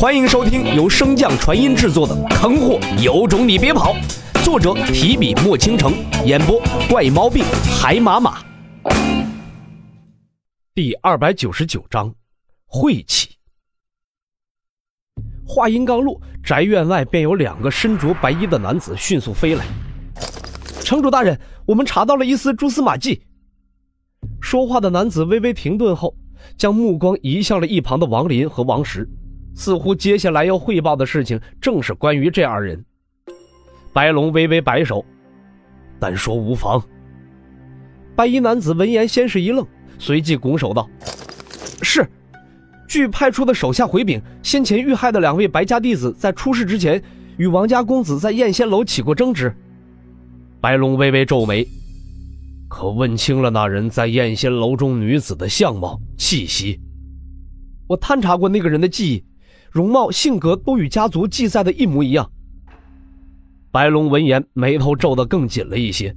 欢迎收听由升降传音制作的《坑货有种你别跑》，作者提笔墨倾城，演播怪猫病海马马。第二百九十九章，晦气。话音刚落，宅院外便有两个身着白衣的男子迅速飞来。城主大人，我们查到了一丝蛛丝马迹。说话的男子微微停顿后，将目光移向了一旁的王林和王石。似乎接下来要汇报的事情正是关于这二人。白龙微微摆手，但说无妨。白衣男子闻言先是一愣，随即拱手道：“是。据派出的手下回禀，先前遇害的两位白家弟子在出事之前，与王家公子在燕仙楼起过争执。”白龙微微皱眉：“可问清了那人在燕仙楼中女子的相貌、气息？”我探查过那个人的记忆。容貌、性格都与家族记载的一模一样。白龙闻言，眉头皱得更紧了一些，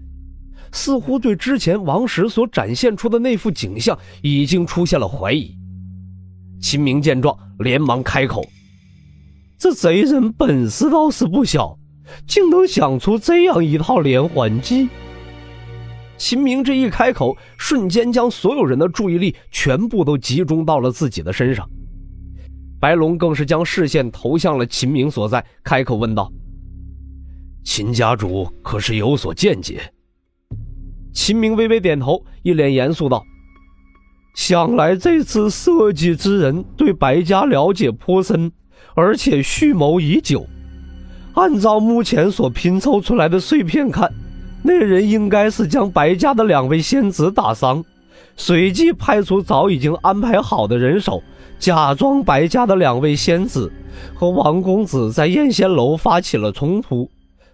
似乎对之前王石所展现出的那副景象已经出现了怀疑。秦明见状，连忙开口：“这贼人本事倒是不小，竟能想出这样一套连环计。”秦明这一开口，瞬间将所有人的注意力全部都集中到了自己的身上。白龙更是将视线投向了秦明所在，开口问道：“秦家主可是有所见解？”秦明微微点头，一脸严肃道：“想来这次设计之人对白家了解颇深，而且蓄谋已久。按照目前所拼凑出来的碎片看，那人应该是将白家的两位仙子打伤，随即派出早已经安排好的人手。”假装白家的两位仙子和王公子在燕仙楼发起了冲突，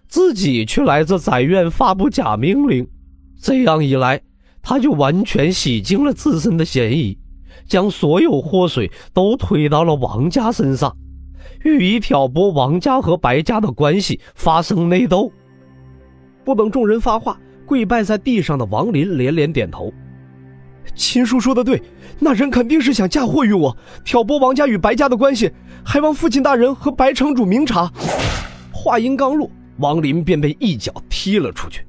自己却来这宅院发布假命令。这样一来，他就完全洗净了自身的嫌疑，将所有祸水都推到了王家身上，欲以挑拨王家和白家的关系发生内斗。不等众人发话，跪拜在地上的王林连连点头。秦叔说的对，那人肯定是想嫁祸于我，挑拨王家与白家的关系，还望父亲大人和白城主明察。话音刚落，王林便被一脚踢了出去。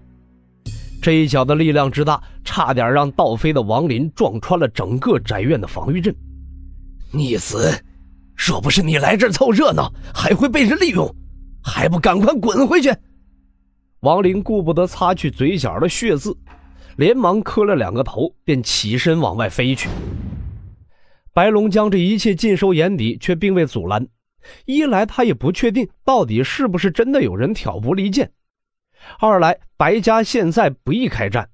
这一脚的力量之大，差点让倒飞的王林撞穿了整个宅院的防御阵。逆子，若不是你来这儿凑热闹，还会被人利用，还不赶快滚回去！王林顾不得擦去嘴角的血渍。连忙磕了两个头，便起身往外飞去。白龙将这一切尽收眼底，却并未阻拦。一来，他也不确定到底是不是真的有人挑拨离间；二来，白家现在不宜开战。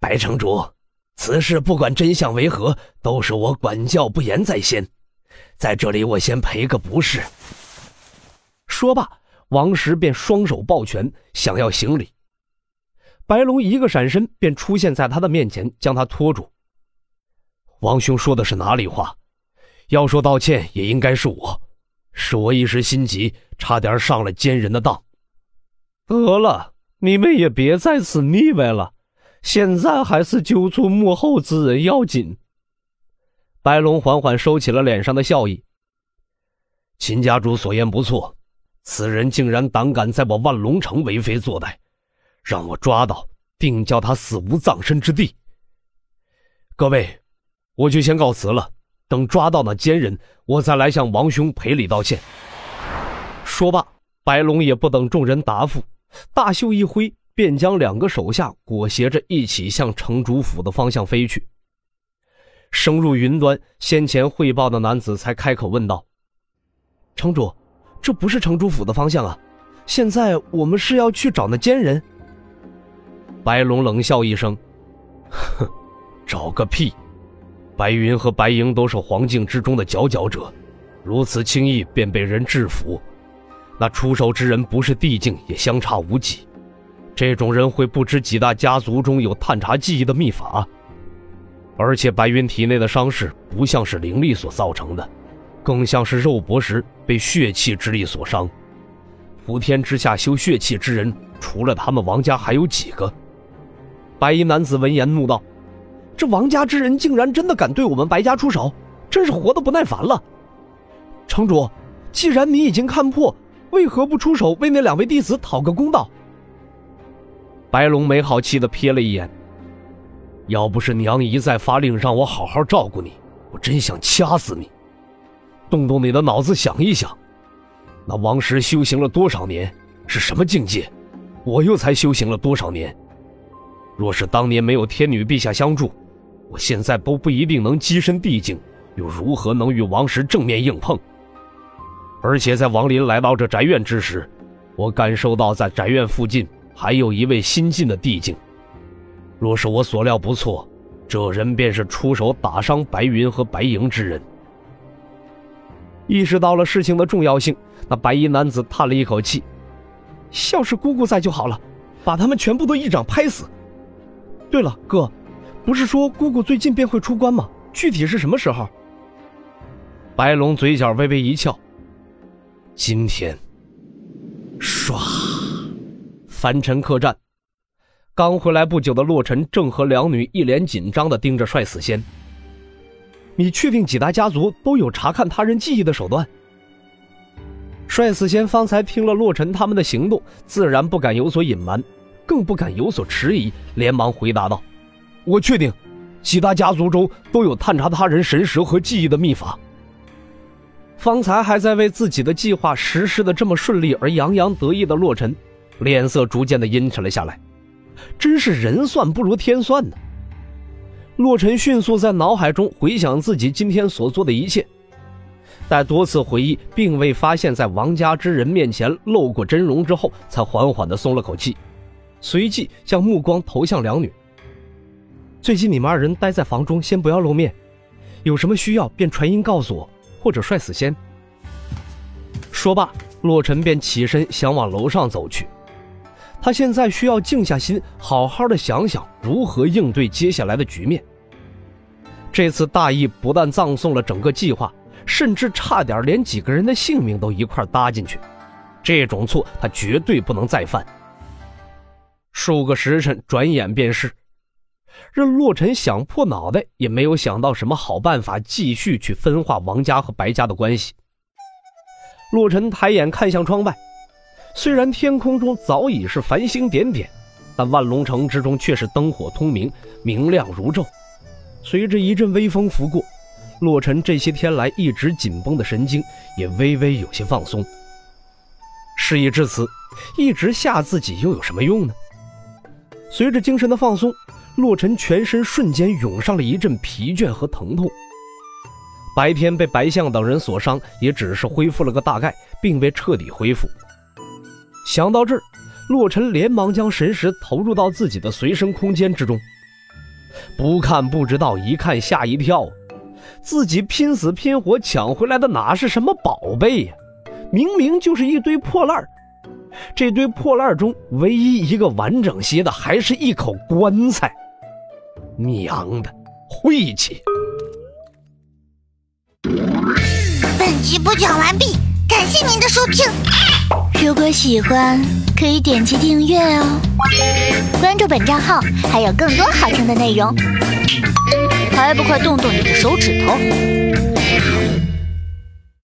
白城主，此事不管真相为何，都是我管教不严在先，在这里我先赔个不是。说罢，王石便双手抱拳，想要行礼。白龙一个闪身，便出现在他的面前，将他拖住。王兄说的是哪里话？要说道歉，也应该是我，是我一时心急，差点上了奸人的当。得了，你们也别在此腻歪了，现在还是揪出幕后之人要紧。白龙缓缓收起了脸上的笑意。秦家主所言不错，此人竟然胆敢在我万龙城为非作歹。让我抓到，定叫他死无葬身之地。各位，我就先告辞了。等抓到那奸人，我再来向王兄赔礼道歉。说罢，白龙也不等众人答复，大袖一挥，便将两个手下裹挟着一起向城主府的方向飞去。升入云端，先前汇报的男子才开口问道：“城主，这不是城主府的方向啊！现在我们是要去找那奸人？”白龙冷笑一声：“哼，找个屁！白云和白鹰都是黄境之中的佼佼者，如此轻易便被人制服，那出手之人不是地境也相差无几。这种人会不知几大家族中有探查记忆的秘法，而且白云体内的伤势不像是灵力所造成的，更像是肉搏时被血气之力所伤。普天之下修血气之人，除了他们王家还有几个？”白衣男子闻言怒道：“这王家之人竟然真的敢对我们白家出手，真是活得不耐烦了！”城主，既然你已经看破，为何不出手为那两位弟子讨个公道？白龙没好气的瞥了一眼。要不是娘一再发令让我好好照顾你，我真想掐死你。动动你的脑子想一想，那王石修行了多少年，是什么境界？我又才修行了多少年？若是当年没有天女陛下相助，我现在都不一定能跻身地境，又如何能与王石正面硬碰？而且在王林来到这宅院之时，我感受到在宅院附近还有一位新晋的地境。若是我所料不错，这人便是出手打伤白云和白莹之人。意识到了事情的重要性，那白衣男子叹了一口气：“要是姑姑在就好了，把他们全部都一掌拍死。”对了，哥，不是说姑姑最近便会出关吗？具体是什么时候？白龙嘴角微微一翘。今天，唰，凡尘客栈。刚回来不久的洛尘正和两女一脸紧张的盯着帅死仙。你确定几大家族都有查看他人记忆的手段？帅死仙方才听了洛尘他们的行动，自然不敢有所隐瞒，更不敢有所迟疑，连忙回答道：“我确定，其他家族中都有探查他人神识和记忆的秘法。”方才还在为自己的计划实施的这么顺利而洋洋得意的洛尘，脸色逐渐的阴沉了下来。真是人算不如天算呢。洛尘迅速在脑海中回想自己今天所做的一切，在多次回忆并未发现，在王家之人面前露过真容之后，才缓缓的松了口气，随即将目光投向两女。最近你们二人待在房中，先不要露面，有什么需要便传音告诉我，或者帅死先。说罢，洛尘便起身想往楼上走去。他现在需要静下心，好好的想想如何应对接下来的局面。这次大意不但葬送了整个计划，甚至差点连几个人的性命都一块搭进去。这种错他绝对不能再犯。数个时辰转眼便是，任洛尘想破脑袋也没有想到什么好办法继续去分化王家和白家的关系。洛尘抬眼看向窗外。虽然天空中早已是繁星点点，但万龙城之中却是灯火通明，明亮如昼。随着一阵微风拂过，洛尘这些天来一直紧绷的神经也微微有些放松。事已至此，一直吓自己又有什么用呢？随着精神的放松，洛尘全身瞬间涌上了一阵疲倦和疼痛。白天被白象等人所伤，也只是恢复了个大概，并未彻底恢复。想到这儿，洛尘连忙将神识投入到自己的随身空间之中。不看不知道，一看吓一跳。自己拼死拼活抢回来的哪是什么宝贝呀？明明就是一堆破烂这堆破烂中唯一一个完整些的，还是一口棺材。娘的，晦气！本集播讲完毕，感谢您的收听。如果喜欢，可以点击订阅哦，关注本账号还有更多好听的内容，还不快动动你的手指头！